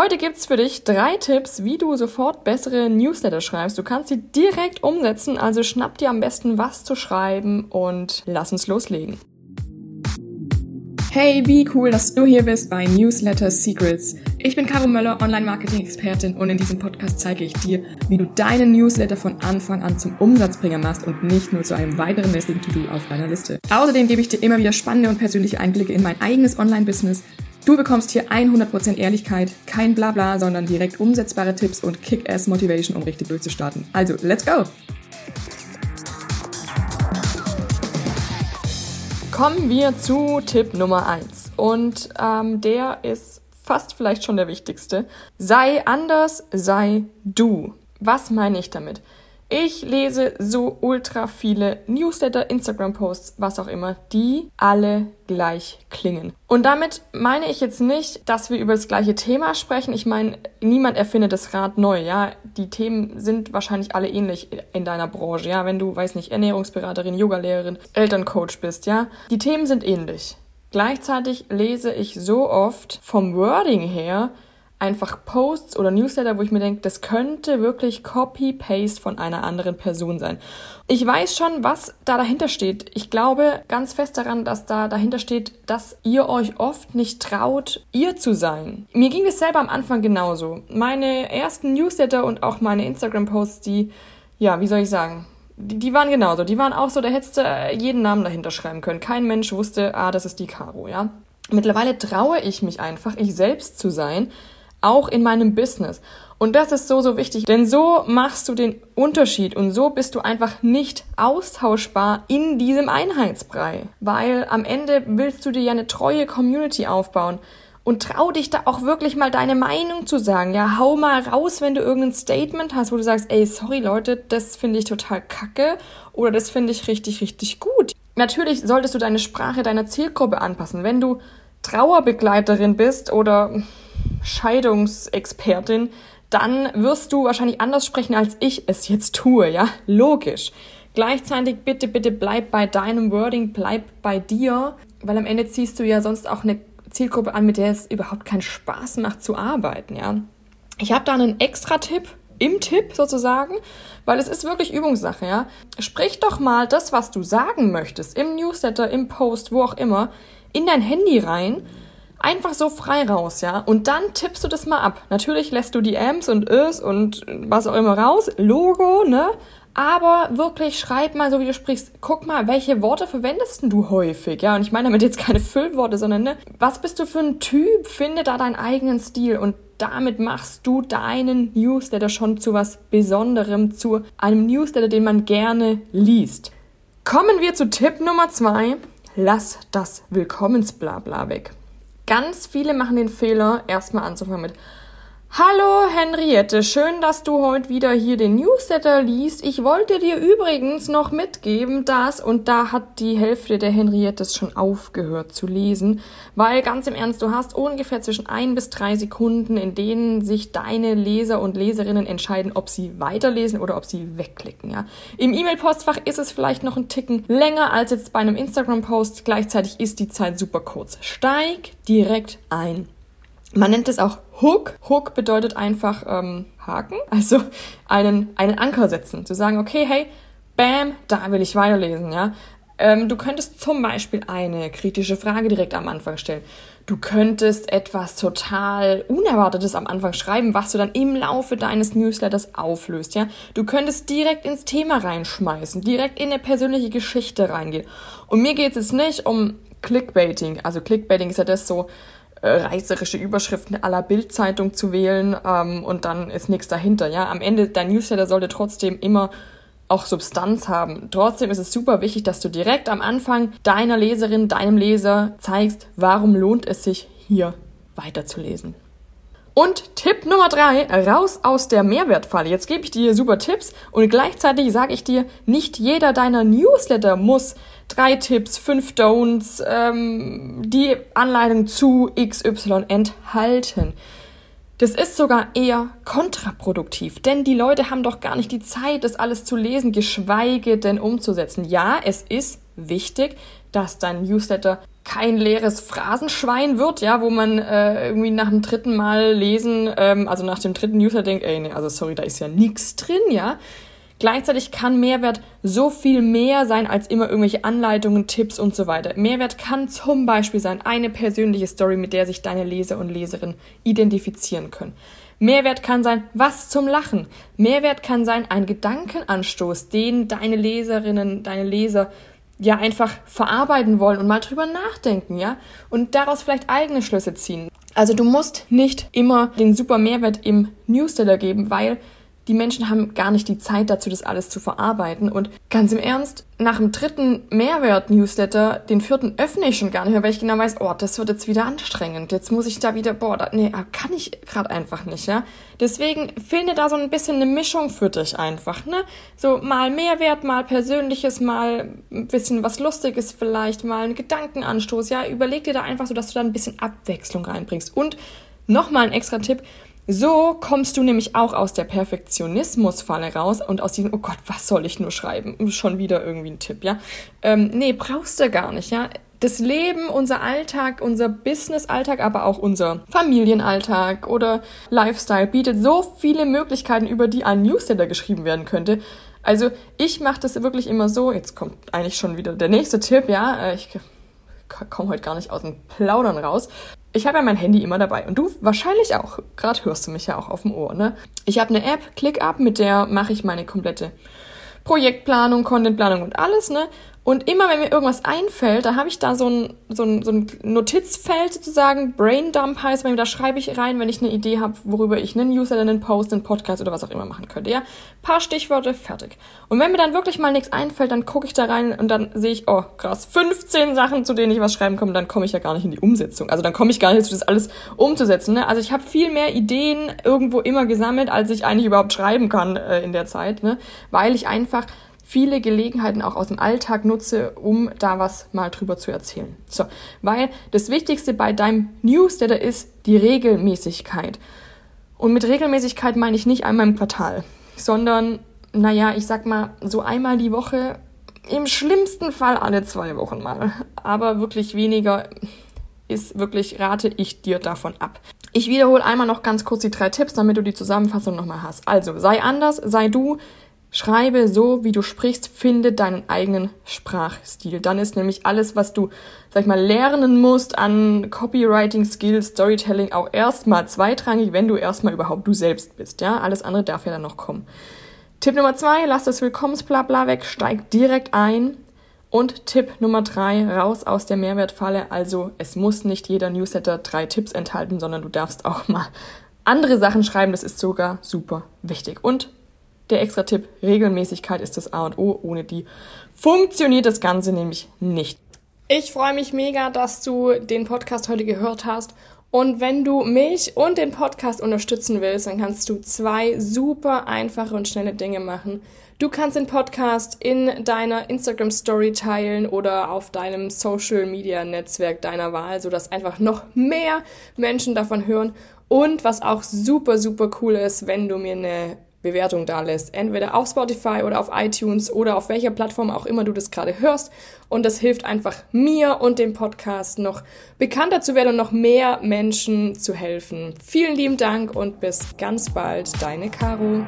Heute gibt's für dich drei Tipps, wie du sofort bessere Newsletter schreibst. Du kannst sie direkt umsetzen, also schnapp dir am besten was zu schreiben und lass uns loslegen. Hey, wie cool, dass du hier bist bei Newsletter Secrets. Ich bin Caro Möller, Online-Marketing-Expertin und in diesem Podcast zeige ich dir, wie du deinen Newsletter von Anfang an zum Umsatzbringer machst und nicht nur zu einem weiteren lästigen To-Do auf deiner Liste. Außerdem gebe ich dir immer wieder spannende und persönliche Einblicke in mein eigenes Online-Business Du bekommst hier 100% Ehrlichkeit, kein Blabla, sondern direkt umsetzbare Tipps und Kick-Ass-Motivation, um richtig durchzustarten. Also, let's go! Kommen wir zu Tipp Nummer 1. Und ähm, der ist fast vielleicht schon der wichtigste. Sei anders, sei du. Was meine ich damit? Ich lese so ultra viele Newsletter, Instagram-Posts, was auch immer, die alle gleich klingen. Und damit meine ich jetzt nicht, dass wir über das gleiche Thema sprechen. Ich meine, niemand erfindet das Rad neu, ja. Die Themen sind wahrscheinlich alle ähnlich in deiner Branche, ja. Wenn du, weiß nicht, Ernährungsberaterin, Yogalehrerin, Elterncoach bist, ja. Die Themen sind ähnlich. Gleichzeitig lese ich so oft vom Wording her einfach Posts oder Newsletter, wo ich mir denke, das könnte wirklich Copy-Paste von einer anderen Person sein. Ich weiß schon, was da dahinter steht. Ich glaube ganz fest daran, dass da dahinter steht, dass ihr euch oft nicht traut, ihr zu sein. Mir ging es selber am Anfang genauso. Meine ersten Newsletter und auch meine Instagram-Posts, die, ja, wie soll ich sagen, die, die, waren genauso. Die waren auch so, da hättest du jeden Namen dahinter schreiben können. Kein Mensch wusste, ah, das ist die Caro, ja. Mittlerweile traue ich mich einfach, ich selbst zu sein, auch in meinem Business. Und das ist so, so wichtig, denn so machst du den Unterschied und so bist du einfach nicht austauschbar in diesem Einheitsbrei. Weil am Ende willst du dir ja eine treue Community aufbauen und trau dich da auch wirklich mal deine Meinung zu sagen. Ja, hau mal raus, wenn du irgendein Statement hast, wo du sagst, ey, sorry Leute, das finde ich total kacke oder das finde ich richtig, richtig gut. Natürlich solltest du deine Sprache deiner Zielgruppe anpassen. Wenn du Trauerbegleiterin bist oder Scheidungsexpertin, dann wirst du wahrscheinlich anders sprechen, als ich es jetzt tue, ja? Logisch. Gleichzeitig bitte, bitte bleib bei deinem Wording, bleib bei dir, weil am Ende ziehst du ja sonst auch eine Zielgruppe an, mit der es überhaupt keinen Spaß macht zu arbeiten, ja? Ich habe da einen extra Tipp im Tipp sozusagen, weil es ist wirklich Übungssache, ja? Sprich doch mal das, was du sagen möchtest, im Newsletter, im Post, wo auch immer, in dein Handy rein Einfach so frei raus, ja. Und dann tippst du das mal ab. Natürlich lässt du die Amps und Ös und was auch immer raus. Logo, ne? Aber wirklich schreib mal, so wie du sprichst, guck mal, welche Worte verwendest du häufig? Ja, und ich meine damit jetzt keine Füllworte, sondern ne, was bist du für ein Typ? Finde da deinen eigenen Stil und damit machst du deinen Newsletter schon zu was Besonderem, zu einem Newsletter, den man gerne liest. Kommen wir zu Tipp Nummer zwei. Lass das Willkommensblabla weg. Ganz viele machen den Fehler, erstmal anzufangen mit Hallo Henriette, schön, dass du heute wieder hier den Newsletter liest. Ich wollte dir übrigens noch mitgeben, dass, und da hat die Hälfte der Henriettes schon aufgehört zu lesen, weil ganz im Ernst, du hast ungefähr zwischen ein bis drei Sekunden, in denen sich deine Leser und Leserinnen entscheiden, ob sie weiterlesen oder ob sie wegklicken. Ja. Im E-Mail-Postfach ist es vielleicht noch ein Ticken länger als jetzt bei einem Instagram-Post. Gleichzeitig ist die Zeit super kurz. Steig direkt ein. Man nennt es auch Hook. Hook bedeutet einfach ähm, Haken, also einen, einen Anker setzen. Zu sagen, okay, hey, bam, da will ich weiterlesen, ja. Ähm, du könntest zum Beispiel eine kritische Frage direkt am Anfang stellen. Du könntest etwas total Unerwartetes am Anfang schreiben, was du dann im Laufe deines Newsletters auflöst, ja. Du könntest direkt ins Thema reinschmeißen, direkt in eine persönliche Geschichte reingehen. Und mir geht es nicht um Clickbaiting. Also Clickbaiting ist ja das so, reißerische Überschriften aller Bildzeitung zu wählen ähm, und dann ist nichts dahinter. Ja, am Ende dein Newsletter sollte trotzdem immer auch Substanz haben. Trotzdem ist es super wichtig, dass du direkt am Anfang deiner Leserin, deinem Leser zeigst, warum lohnt es sich hier weiterzulesen. Und Tipp Nummer drei, raus aus der Mehrwertfalle. Jetzt gebe ich dir super Tipps und gleichzeitig sage ich dir, nicht jeder deiner Newsletter muss drei Tipps, fünf Don'ts, ähm, die Anleitung zu XY enthalten. Das ist sogar eher kontraproduktiv, denn die Leute haben doch gar nicht die Zeit, das alles zu lesen, geschweige denn umzusetzen. Ja, es ist wichtig, dass dein Newsletter kein leeres Phrasenschwein wird, ja, wo man äh, irgendwie nach dem dritten Mal lesen, ähm, also nach dem dritten Newsletter denkt, ey, nee, also sorry, da ist ja nichts drin, ja. Gleichzeitig kann Mehrwert so viel mehr sein als immer irgendwelche Anleitungen, Tipps und so weiter. Mehrwert kann zum Beispiel sein eine persönliche Story, mit der sich deine Leser und Leserinnen identifizieren können. Mehrwert kann sein, was zum Lachen. Mehrwert kann sein, ein Gedankenanstoß, den deine Leserinnen, deine Leser ja einfach verarbeiten wollen und mal drüber nachdenken, ja? Und daraus vielleicht eigene Schlüsse ziehen. Also du musst nicht immer den super Mehrwert im Newsletter geben, weil die Menschen haben gar nicht die Zeit dazu, das alles zu verarbeiten. Und ganz im Ernst, nach dem dritten Mehrwert-Newsletter, den vierten öffne ich schon gar nicht mehr, weil ich genau weiß, oh, das wird jetzt wieder anstrengend. Jetzt muss ich da wieder, boah, da, nee, kann ich gerade einfach nicht, ja. Deswegen finde da so ein bisschen eine Mischung für dich einfach, ne? So mal Mehrwert, mal Persönliches, mal ein bisschen was Lustiges vielleicht, mal ein Gedankenanstoß, ja. Überleg dir da einfach so, dass du da ein bisschen Abwechslung reinbringst. Und nochmal ein extra Tipp, so kommst du nämlich auch aus der Perfektionismusfalle raus und aus diesem, oh Gott, was soll ich nur schreiben? Schon wieder irgendwie ein Tipp, ja? Ähm, nee, brauchst du gar nicht, ja? Das Leben, unser Alltag, unser Business-Alltag, aber auch unser Familienalltag oder Lifestyle bietet so viele Möglichkeiten, über die ein Newsletter geschrieben werden könnte. Also ich mache das wirklich immer so, jetzt kommt eigentlich schon wieder der nächste Tipp, ja, äh, ich komme heute gar nicht aus dem Plaudern raus ich habe ja mein Handy immer dabei und du wahrscheinlich auch. Gerade hörst du mich ja auch auf dem Ohr, ne? Ich habe eine App, ClickUp, mit der mache ich meine komplette Projektplanung, Contentplanung und alles, ne? Und immer wenn mir irgendwas einfällt, da habe ich da so ein, so, ein, so ein Notizfeld sozusagen, Braindump heißt, weil da schreibe ich rein, wenn ich eine Idee habe, worüber ich einen User, einen Post, einen Podcast oder was auch immer machen könnte. Ja, paar Stichworte, fertig. Und wenn mir dann wirklich mal nichts einfällt, dann gucke ich da rein und dann sehe ich, oh krass, 15 Sachen, zu denen ich was schreiben komme, dann komme ich ja gar nicht in die Umsetzung. Also dann komme ich gar nicht dazu, das alles umzusetzen. Ne? Also ich habe viel mehr Ideen irgendwo immer gesammelt, als ich eigentlich überhaupt schreiben kann äh, in der Zeit, ne? weil ich einfach viele Gelegenheiten auch aus dem Alltag nutze, um da was mal drüber zu erzählen. So, weil das Wichtigste bei deinem Newsletter ist die Regelmäßigkeit. Und mit Regelmäßigkeit meine ich nicht einmal im Quartal, sondern, naja, ich sag mal, so einmal die Woche, im schlimmsten Fall alle zwei Wochen mal. Aber wirklich weniger ist wirklich, rate ich dir davon ab. Ich wiederhole einmal noch ganz kurz die drei Tipps, damit du die Zusammenfassung nochmal hast. Also, sei anders, sei du, Schreibe so, wie du sprichst, finde deinen eigenen Sprachstil. Dann ist nämlich alles, was du, sag ich mal, lernen musst an Copywriting Skills, Storytelling auch erstmal zweitrangig, wenn du erstmal überhaupt du selbst bist. Ja, alles andere darf ja dann noch kommen. Tipp Nummer zwei, lass das Willkommensblabla weg, steig direkt ein. Und Tipp Nummer drei, raus aus der Mehrwertfalle. Also, es muss nicht jeder Newsletter drei Tipps enthalten, sondern du darfst auch mal andere Sachen schreiben. Das ist sogar super wichtig. Und der extra Tipp, Regelmäßigkeit ist das A und O. Ohne die funktioniert das Ganze nämlich nicht. Ich freue mich mega, dass du den Podcast heute gehört hast. Und wenn du mich und den Podcast unterstützen willst, dann kannst du zwei super einfache und schnelle Dinge machen. Du kannst den Podcast in deiner Instagram Story teilen oder auf deinem Social Media Netzwerk deiner Wahl, sodass einfach noch mehr Menschen davon hören. Und was auch super, super cool ist, wenn du mir eine Bewertung da lässt. Entweder auf Spotify oder auf iTunes oder auf welcher Plattform auch immer du das gerade hörst. Und das hilft einfach mir und dem Podcast noch bekannter zu werden und noch mehr Menschen zu helfen. Vielen lieben Dank und bis ganz bald, deine Caro.